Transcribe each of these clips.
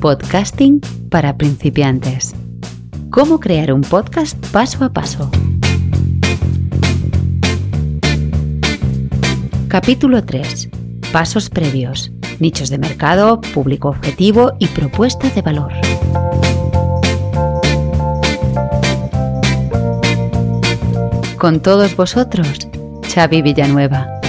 Podcasting para principiantes. Cómo crear un podcast paso a paso. Capítulo 3. Pasos previos. Nichos de mercado, público objetivo y propuesta de valor. Con todos vosotros, Xavi Villanueva.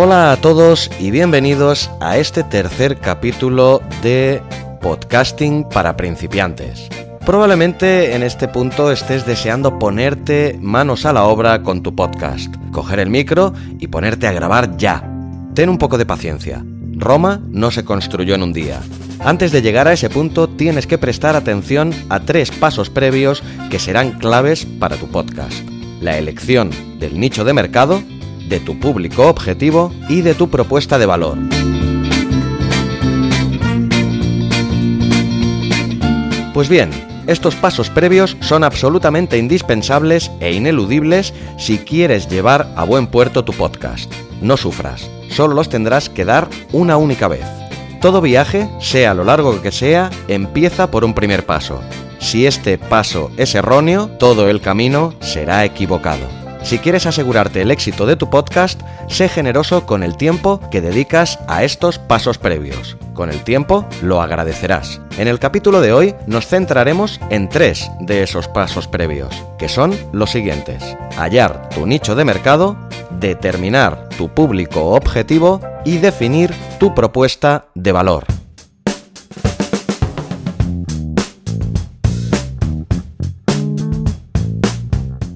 Hola a todos y bienvenidos a este tercer capítulo de Podcasting para principiantes. Probablemente en este punto estés deseando ponerte manos a la obra con tu podcast, coger el micro y ponerte a grabar ya. Ten un poco de paciencia. Roma no se construyó en un día. Antes de llegar a ese punto tienes que prestar atención a tres pasos previos que serán claves para tu podcast. La elección del nicho de mercado, de tu público objetivo y de tu propuesta de valor. Pues bien, estos pasos previos son absolutamente indispensables e ineludibles si quieres llevar a buen puerto tu podcast. No sufras, solo los tendrás que dar una única vez. Todo viaje, sea lo largo que sea, empieza por un primer paso. Si este paso es erróneo, todo el camino será equivocado. Si quieres asegurarte el éxito de tu podcast, sé generoso con el tiempo que dedicas a estos pasos previos. Con el tiempo lo agradecerás. En el capítulo de hoy nos centraremos en tres de esos pasos previos, que son los siguientes. Hallar tu nicho de mercado, determinar tu público objetivo y definir tu propuesta de valor.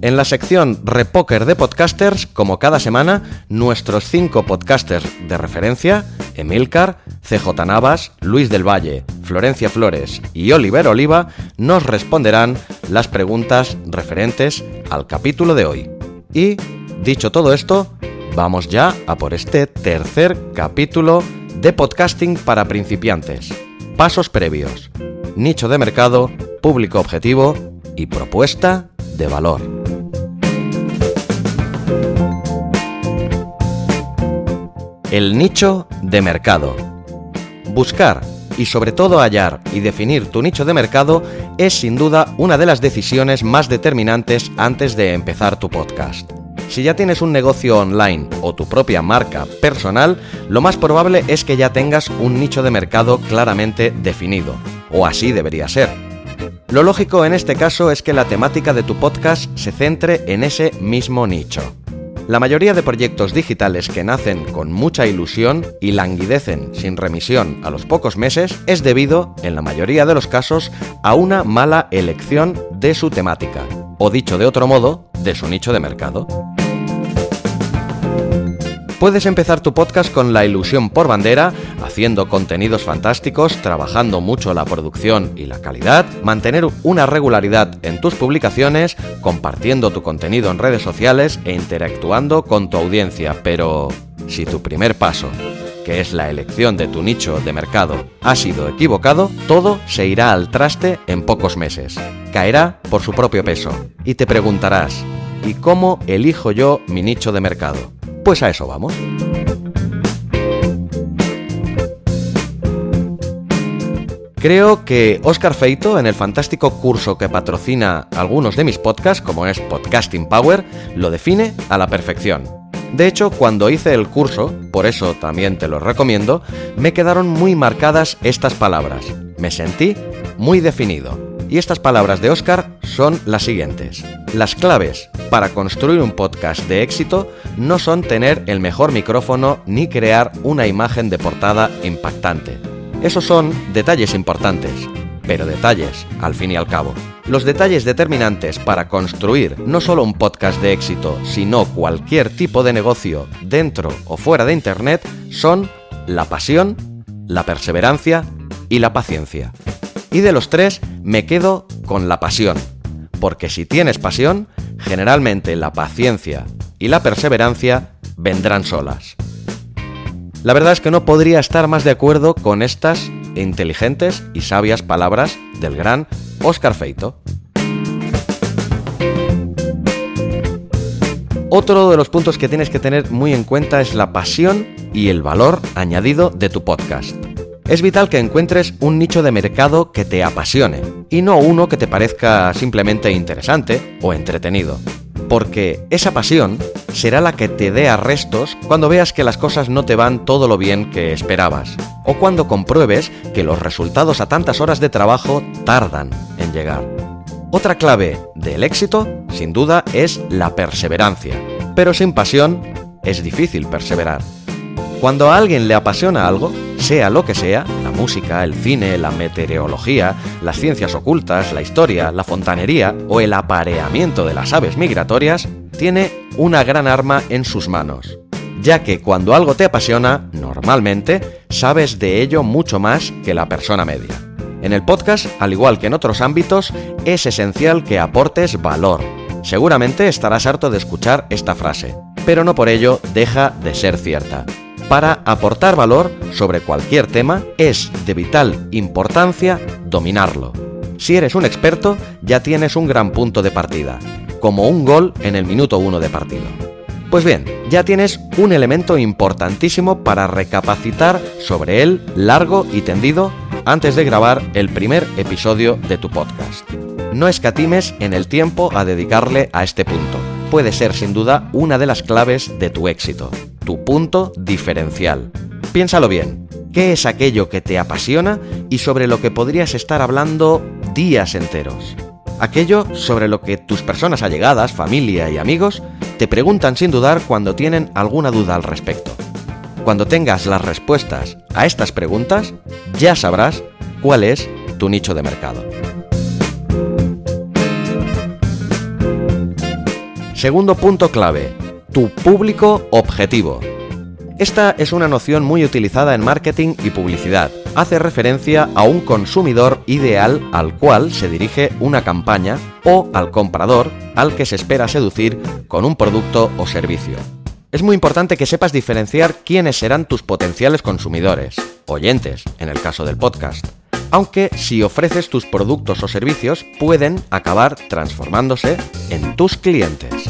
En la sección Repoker de Podcasters, como cada semana, nuestros cinco podcasters de referencia, Emilcar, CJ Navas, Luis del Valle, Florencia Flores y Oliver Oliva, nos responderán las preguntas referentes al capítulo de hoy. Y, dicho todo esto, vamos ya a por este tercer capítulo de podcasting para principiantes. Pasos previos, nicho de mercado, público objetivo y propuesta de valor. El nicho de mercado. Buscar y sobre todo hallar y definir tu nicho de mercado es sin duda una de las decisiones más determinantes antes de empezar tu podcast. Si ya tienes un negocio online o tu propia marca personal, lo más probable es que ya tengas un nicho de mercado claramente definido, o así debería ser. Lo lógico en este caso es que la temática de tu podcast se centre en ese mismo nicho. La mayoría de proyectos digitales que nacen con mucha ilusión y languidecen sin remisión a los pocos meses es debido, en la mayoría de los casos, a una mala elección de su temática, o dicho de otro modo, de su nicho de mercado. Puedes empezar tu podcast con la ilusión por bandera, haciendo contenidos fantásticos, trabajando mucho la producción y la calidad, mantener una regularidad en tus publicaciones, compartiendo tu contenido en redes sociales e interactuando con tu audiencia. Pero si tu primer paso, que es la elección de tu nicho de mercado, ha sido equivocado, todo se irá al traste en pocos meses. Caerá por su propio peso. Y te preguntarás, ¿y cómo elijo yo mi nicho de mercado? Pues a eso vamos. Creo que Oscar Feito, en el fantástico curso que patrocina algunos de mis podcasts, como es Podcasting Power, lo define a la perfección. De hecho, cuando hice el curso, por eso también te lo recomiendo, me quedaron muy marcadas estas palabras. Me sentí muy definido. Y estas palabras de Oscar son las siguientes. Las claves para construir un podcast de éxito no son tener el mejor micrófono ni crear una imagen de portada impactante. Esos son detalles importantes, pero detalles al fin y al cabo. Los detalles determinantes para construir no solo un podcast de éxito, sino cualquier tipo de negocio dentro o fuera de Internet son la pasión, la perseverancia y la paciencia. Y de los tres me quedo con la pasión, porque si tienes pasión, generalmente la paciencia y la perseverancia vendrán solas. La verdad es que no podría estar más de acuerdo con estas inteligentes y sabias palabras del gran Oscar Feito. Otro de los puntos que tienes que tener muy en cuenta es la pasión y el valor añadido de tu podcast. Es vital que encuentres un nicho de mercado que te apasione y no uno que te parezca simplemente interesante o entretenido. Porque esa pasión será la que te dé arrestos cuando veas que las cosas no te van todo lo bien que esperabas o cuando compruebes que los resultados a tantas horas de trabajo tardan en llegar. Otra clave del éxito, sin duda, es la perseverancia. Pero sin pasión es difícil perseverar. Cuando a alguien le apasiona algo, sea lo que sea, la música, el cine, la meteorología, las ciencias ocultas, la historia, la fontanería o el apareamiento de las aves migratorias, tiene una gran arma en sus manos, ya que cuando algo te apasiona, normalmente sabes de ello mucho más que la persona media. En el podcast, al igual que en otros ámbitos, es esencial que aportes valor. Seguramente estarás harto de escuchar esta frase, pero no por ello deja de ser cierta para aportar valor sobre cualquier tema, es de vital importancia dominarlo. Si eres un experto, ya tienes un gran punto de partida, como un gol en el minuto 1 de partido. Pues bien, ya tienes un elemento importantísimo para recapacitar sobre él largo y tendido antes de grabar el primer episodio de tu podcast. No escatimes en el tiempo a dedicarle a este punto. Puede ser sin duda una de las claves de tu éxito tu punto diferencial. Piénsalo bien, ¿qué es aquello que te apasiona y sobre lo que podrías estar hablando días enteros? Aquello sobre lo que tus personas allegadas, familia y amigos te preguntan sin dudar cuando tienen alguna duda al respecto. Cuando tengas las respuestas a estas preguntas, ya sabrás cuál es tu nicho de mercado. Segundo punto clave, tu público objetivo. Esta es una noción muy utilizada en marketing y publicidad. Hace referencia a un consumidor ideal al cual se dirige una campaña o al comprador al que se espera seducir con un producto o servicio. Es muy importante que sepas diferenciar quiénes serán tus potenciales consumidores, oyentes, en el caso del podcast. Aunque si ofreces tus productos o servicios pueden acabar transformándose en tus clientes.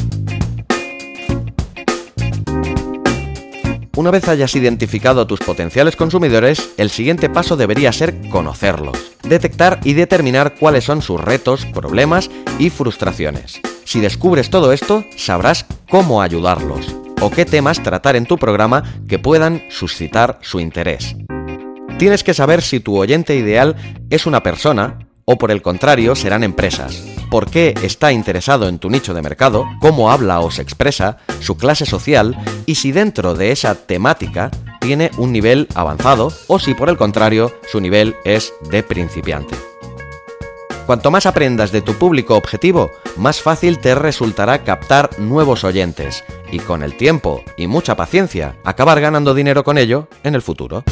Una vez hayas identificado a tus potenciales consumidores, el siguiente paso debería ser conocerlos, detectar y determinar cuáles son sus retos, problemas y frustraciones. Si descubres todo esto, sabrás cómo ayudarlos o qué temas tratar en tu programa que puedan suscitar su interés. Tienes que saber si tu oyente ideal es una persona o por el contrario serán empresas por qué está interesado en tu nicho de mercado, cómo habla o se expresa, su clase social y si dentro de esa temática tiene un nivel avanzado o si por el contrario su nivel es de principiante. Cuanto más aprendas de tu público objetivo, más fácil te resultará captar nuevos oyentes y con el tiempo y mucha paciencia acabar ganando dinero con ello en el futuro.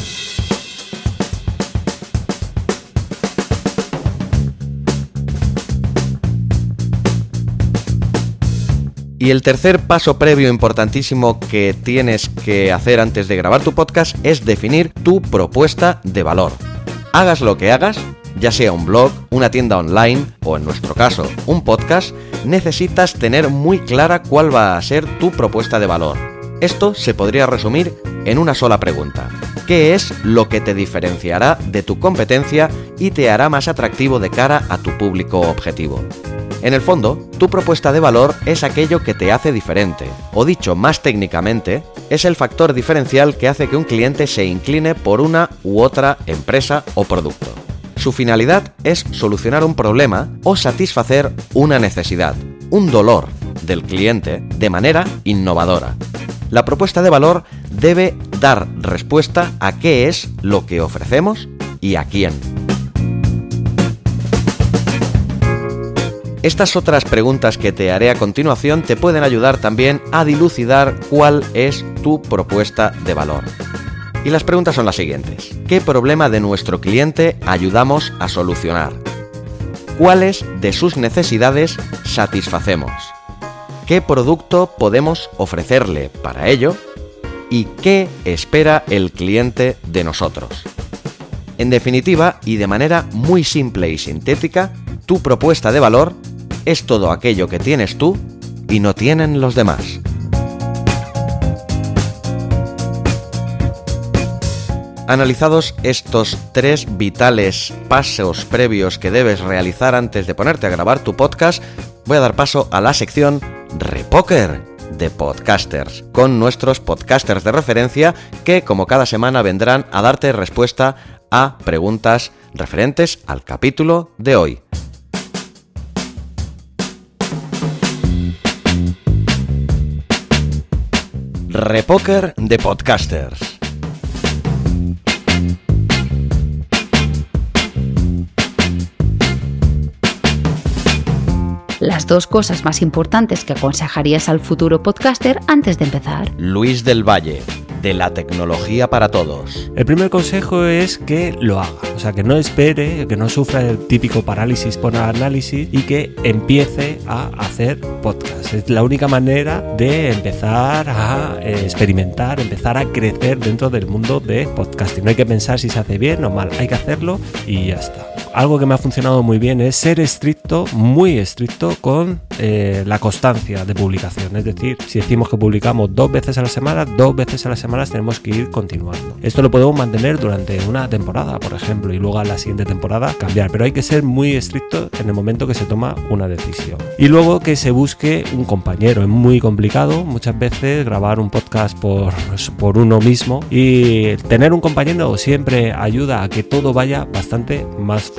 Y el tercer paso previo importantísimo que tienes que hacer antes de grabar tu podcast es definir tu propuesta de valor. Hagas lo que hagas, ya sea un blog, una tienda online o en nuestro caso un podcast, necesitas tener muy clara cuál va a ser tu propuesta de valor. Esto se podría resumir en una sola pregunta. ¿Qué es lo que te diferenciará de tu competencia y te hará más atractivo de cara a tu público objetivo? En el fondo, tu propuesta de valor es aquello que te hace diferente, o dicho más técnicamente, es el factor diferencial que hace que un cliente se incline por una u otra empresa o producto. Su finalidad es solucionar un problema o satisfacer una necesidad, un dolor del cliente de manera innovadora. La propuesta de valor debe dar respuesta a qué es lo que ofrecemos y a quién. Estas otras preguntas que te haré a continuación te pueden ayudar también a dilucidar cuál es tu propuesta de valor. Y las preguntas son las siguientes. ¿Qué problema de nuestro cliente ayudamos a solucionar? ¿Cuáles de sus necesidades satisfacemos? ¿Qué producto podemos ofrecerle para ello? ¿Y qué espera el cliente de nosotros? En definitiva, y de manera muy simple y sintética, tu propuesta de valor es todo aquello que tienes tú y no tienen los demás. Analizados estos tres vitales pasos previos que debes realizar antes de ponerte a grabar tu podcast, voy a dar paso a la sección Repoker de podcasters, con nuestros podcasters de referencia que como cada semana vendrán a darte respuesta a preguntas referentes al capítulo de hoy. Repoker de podcasters. las dos cosas más importantes que aconsejarías al futuro podcaster antes de empezar. Luis del Valle, de la tecnología para todos. El primer consejo es que lo haga, o sea, que no espere, que no sufra el típico parálisis por análisis y que empiece a hacer podcast. Es la única manera de empezar a eh, experimentar, empezar a crecer dentro del mundo de podcasting. No hay que pensar si se hace bien o mal, hay que hacerlo y ya está algo que me ha funcionado muy bien es ser estricto, muy estricto con eh, la constancia de publicación. Es decir, si decimos que publicamos dos veces a la semana, dos veces a la semana tenemos que ir continuando. Esto lo podemos mantener durante una temporada, por ejemplo, y luego a la siguiente temporada cambiar. Pero hay que ser muy estricto en el momento que se toma una decisión. Y luego que se busque un compañero. Es muy complicado muchas veces grabar un podcast por, por uno mismo y tener un compañero siempre ayuda a que todo vaya bastante más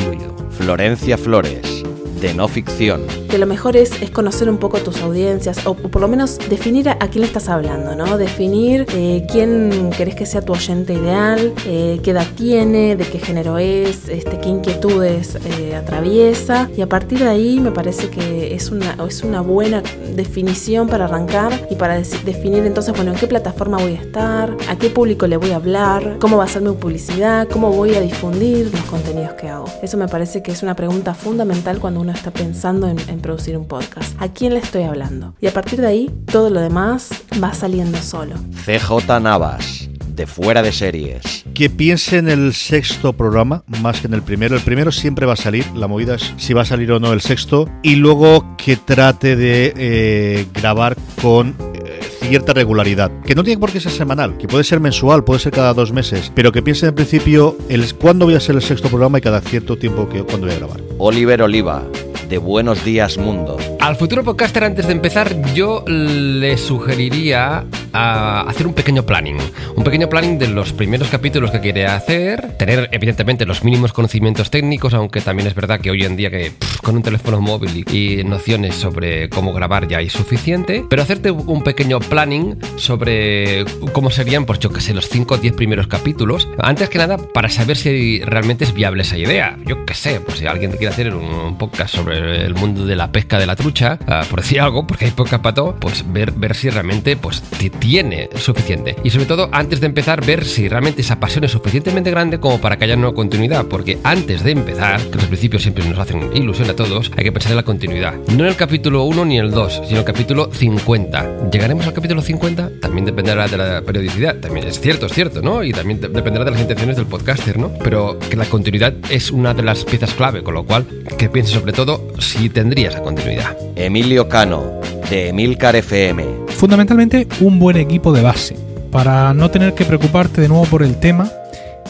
Florencia Flores, de no ficción. Que lo mejor es, es conocer un poco tus audiencias, o, por lo menos definir a, quién le estás hablando, ¿no? Definir eh, quién querés que sea tu oyente ideal, eh, qué edad tiene, de qué género es, este, qué inquietudes eh, atraviesa. Y a partir de ahí me parece que es una, es una buena definición para arrancar y para definir entonces, bueno, en qué plataforma voy a estar, a qué público le voy a hablar, cómo va a ser mi publicidad, cómo voy a difundir los contenidos que hago. Eso me parece que es una pregunta fundamental cuando uno está pensando en, producir un podcast. ¿A quién le estoy hablando? Y a partir de ahí, todo lo demás va saliendo solo. CJ Navas de fuera de series. Que piense en el sexto programa más que en el primero. El primero siempre va a salir, la movida es si va a salir o no el sexto. Y luego que trate de eh, grabar con eh, cierta regularidad, que no tiene por qué ser semanal, que puede ser mensual, puede ser cada dos meses, pero que piense en principio el cuándo voy a ser el sexto programa y cada cierto tiempo que cuándo voy a grabar. Oliver Oliva, de Buenos Días Mundo. Al futuro podcaster, antes de empezar, yo le sugeriría a hacer un pequeño planning. Un pequeño planning de los primeros capítulos que quiere hacer. Tener, evidentemente, los mínimos conocimientos técnicos, aunque también es verdad que hoy en día que con un teléfono móvil y, nociones sobre cómo grabar ya hay suficiente. Pero hacerte un pequeño planning sobre cómo serían, pues yo que sé, los 5 o 10 primeros capítulos. Antes que nada, para saber si realmente es viable esa idea. Yo que sé, pues si alguien quiere hacer un podcast sobre el mundo de la pesca de la trucha Ah, por decir algo, porque hay poca pato, pues ver, ver si realmente pues, tiene suficiente. Y sobre todo, antes de empezar, ver si realmente esa pasión es suficientemente grande como para que haya una continuidad. Porque antes de empezar, que los principios siempre nos hacen ilusión a todos, hay que pensar en la continuidad. No en el capítulo 1 ni el 2, sino el capítulo 50. ¿Llegaremos al capítulo 50? También dependerá de la periodicidad. También es cierto, es cierto, ¿no? Y también dependerá de las intenciones del podcaster, ¿no? Pero que la continuidad es una de las piezas clave, con lo cual, que pienses sobre todo si tendría esa continuidad. Emilio Cano, de Emilcar FM. Fundamentalmente un buen equipo de base, para no tener que preocuparte de nuevo por el tema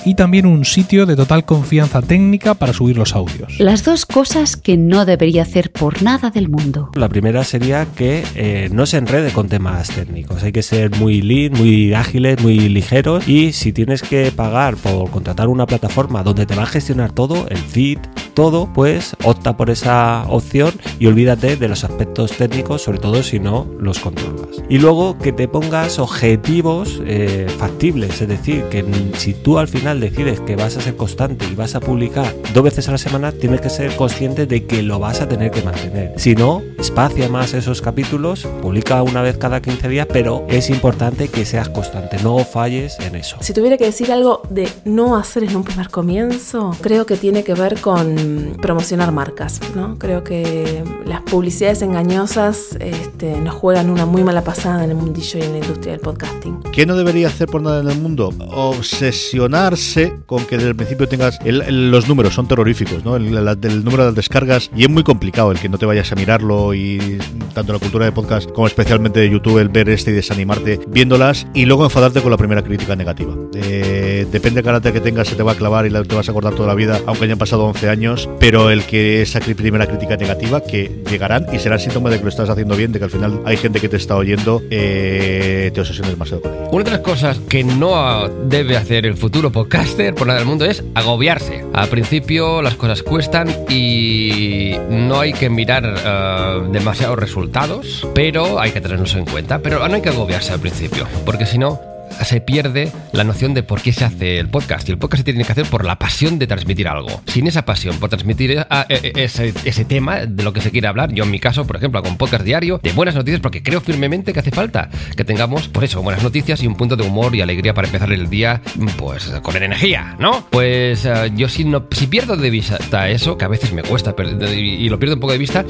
y también un sitio de total confianza técnica para subir los audios. Las dos cosas que no debería hacer por nada del mundo. La primera sería que eh, no se enrede con temas técnicos. Hay que ser muy lean, muy ágiles, muy ligeros y si tienes que pagar por contratar una plataforma donde te va a gestionar todo, el feed, todo, pues opta por esa opción y olvídate de los aspectos técnicos, sobre todo si no los controlas. Y luego que te pongas objetivos eh, factibles, es decir, que si tú al final decides que vas a ser constante y vas a publicar dos veces a la semana, tienes que ser consciente de que lo vas a tener que mantener. Si no, espacia más esos capítulos, publica una vez cada 15 días, pero es importante que seas constante, no falles en eso. Si tuviera que decir algo de no hacer en un primer comienzo, creo que tiene que ver con promocionar marcas, ¿no? Creo que las publicidades engañosas este, nos juegan una muy mala pasada en el mundillo y en la industria del podcasting. ¿Qué no debería hacer por nada en el mundo? Obsesionarse conformarse con que desde el principio tengas los números son terroríficos, ¿no? El, número de descargas y es muy complicado el que no te vayas a mirarlo y tanto la cultura de podcast como especialmente de YouTube el ver este y desanimarte viéndolas y luego enfadarte con la primera crítica negativa. Eh, depende del carácter que tengas se te va a clavar y te vas a acordar toda la vida aunque hayan pasado 11 años, pero el que esa primera crítica negativa que llegarán y será síntoma de que lo estás haciendo bien, de que al final hay gente que te está oyendo, eh, te obsesiones demasiado con ella. Una de las cosas que no debe hacer el futuro podcaster por nada del mundo es agobiarse. Al principio las cosas cuestan y no hay que mirar uh, demasiados resultados, pero hay que tenerlos en cuenta. Pero no hay que agobiarse al principio, porque si no, se pierde la noción de por qué se hace el podcast. Y el podcast se tiene que hacer por la pasión de transmitir algo. Sin esa pasión por transmitir eh, eh, ese, tema de lo que se quiere hablar, yo en mi caso, por ejemplo, hago un podcast diario de buenas noticias porque creo firmemente que hace falta que tengamos, por eso, buenas noticias y un punto de humor y alegría para empezar el día, pues con energía, ¿no? Pues eh, yo si, no, si pierdo de vista eso, que a veces me cuesta y lo pierdo un poco de vista,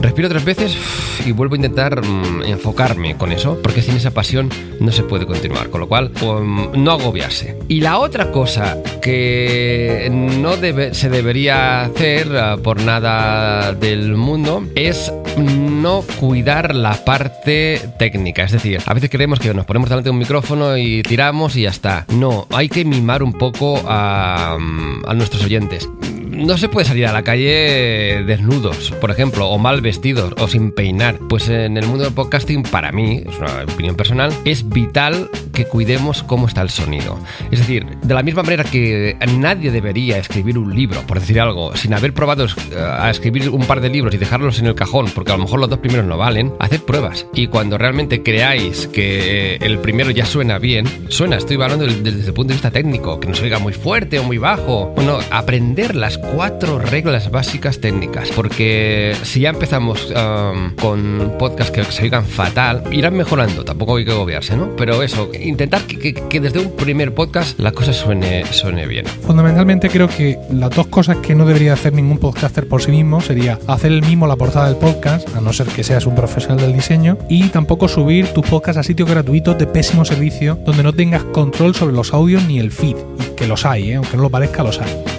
respiro tres veces y vuelvo a intentar mm, enfocarme con eso, porque sin esa pasión no se puede continuar con lo cual um, no agobiarse. Y la otra cosa que no se debería hacer uh, por nada del mundo es no cuidar la parte técnica. Es decir, a veces creemos que nos ponemos delante de un micrófono y tiramos y ya está. No, hay que mimar un poco a, a nuestros oyentes no se puede salir a la calle desnudos, por ejemplo, o mal vestidos, o sin peinar. Pues en el mundo del podcasting, para mí, es una opinión personal, es vital que cuidemos cómo está el sonido. Es decir, de la misma manera que nadie debería escribir un libro, por decir algo, sin haber probado eh, a escribir un par de libros y dejarlos en el cajón, porque a lo mejor los dos primeros no valen, haced pruebas. Y cuando realmente creáis que el primero ya suena bien, suena, estoy hablando desde el punto de vista técnico, que no se oiga muy fuerte o muy bajo. Bueno, aprender las cuatro reglas básicas técnicas, porque si ya empezamos um, con podcasts que se oigan fatal, irán mejorando, tampoco hay que agobiarse, ¿no? Pero eso, intentar que, desde un primer podcast la cosa suene, suene bien. Fundamentalmente creo que las dos cosas que no debería hacer ningún podcaster por sí mismo sería hacer el mismo la portada del podcast, a no ser que seas un profesional del diseño, y tampoco subir tus podcasts a sitios gratuitos de pésimo servicio donde no tengas control sobre los audios ni el feed, y que los hay, ¿eh? aunque no lo parezca, los hay.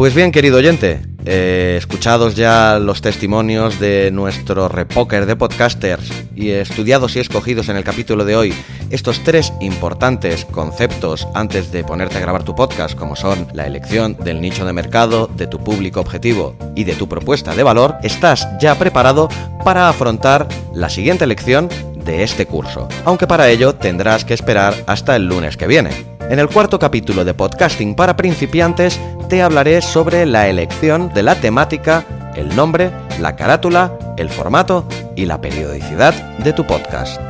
Pues bien, querido oyente, eh, escuchados ya los testimonios de nuestro repoker de podcasters y estudiados y escogidos en el capítulo de hoy estos tres importantes conceptos antes de ponerte a grabar tu podcast, como son la elección del nicho de mercado, de tu público objetivo y de tu propuesta de valor, estás ya preparado para afrontar la siguiente lección de este curso, aunque para ello tendrás que esperar hasta el lunes que viene. En el cuarto capítulo de Podcasting para principiantes te hablaré sobre la elección de la temática, el nombre, la carátula, el formato y la periodicidad de tu podcast.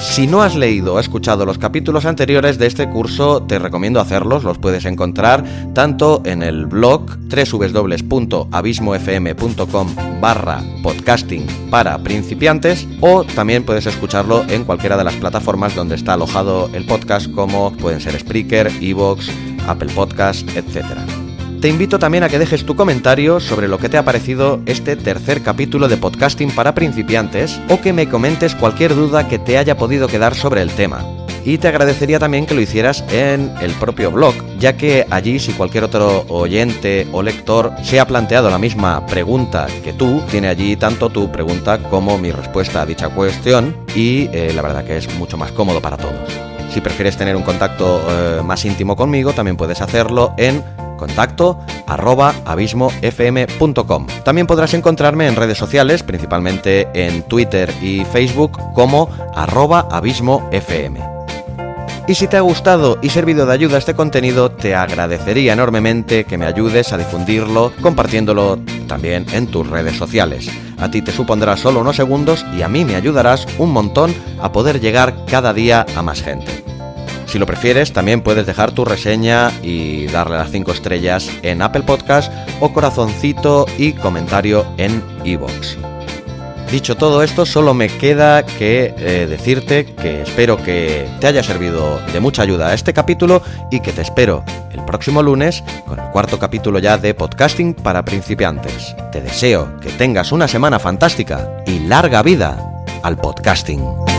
Si no has leído o escuchado los capítulos anteriores de este curso, te recomiendo hacerlos, los puedes encontrar tanto en el blog www.abismofm.com barra podcasting para principiantes o también puedes escucharlo en cualquiera de las plataformas donde está alojado el podcast como pueden ser Spreaker, Evox, Apple Podcast, etcétera. Te invito también a que dejes tu comentario sobre lo que te ha parecido este tercer capítulo de podcasting para principiantes o que me comentes cualquier duda que te haya podido quedar sobre el tema. Y te agradecería también que lo hicieras en el propio blog, ya que allí si cualquier otro oyente o lector se ha planteado la misma pregunta que tú, tiene allí tanto tu pregunta como mi respuesta a dicha cuestión y eh, la verdad que es mucho más cómodo para todos. Si prefieres tener un contacto eh, más íntimo conmigo, también puedes hacerlo en contacto arroba abismofm.com. También podrás encontrarme en redes sociales, principalmente en Twitter y Facebook como arroba abismofm. Y si te ha gustado y servido de ayuda este contenido, te agradecería enormemente que me ayudes a difundirlo compartiéndolo también en tus redes sociales. A ti te supondrá solo unos segundos y a mí me ayudarás un montón a poder llegar cada día a más gente. Si lo prefieres, también puedes dejar tu reseña y darle las 5 estrellas en Apple Podcast o corazoncito y comentario en iVoox. Dicho todo esto, solo me queda que eh, decirte que espero que te haya servido de mucha ayuda este capítulo y que te espero el próximo lunes con el cuarto capítulo ya de Podcasting para principiantes. Te deseo que tengas una semana fantástica y larga vida al podcasting.